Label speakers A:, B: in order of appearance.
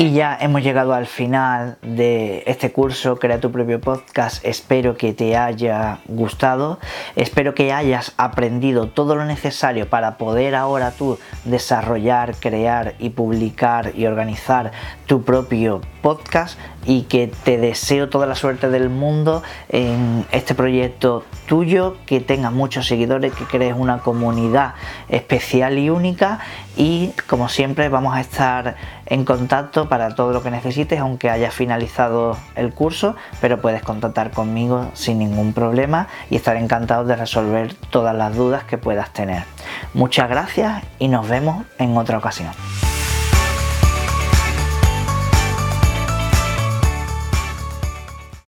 A: Y ya hemos llegado al final de este curso Crea tu propio podcast. Espero que te haya gustado. Espero que hayas aprendido todo lo necesario para poder ahora tú desarrollar, crear y publicar y organizar tu propio podcast y que te deseo toda la suerte del mundo en este proyecto tuyo, que tengas muchos seguidores, que crees una comunidad especial y única y como siempre vamos a estar en contacto para todo lo que necesites, aunque hayas finalizado el curso, pero puedes contactar conmigo sin ningún problema y estaré encantado de resolver todas las dudas que puedas tener. Muchas gracias y nos vemos en otra ocasión.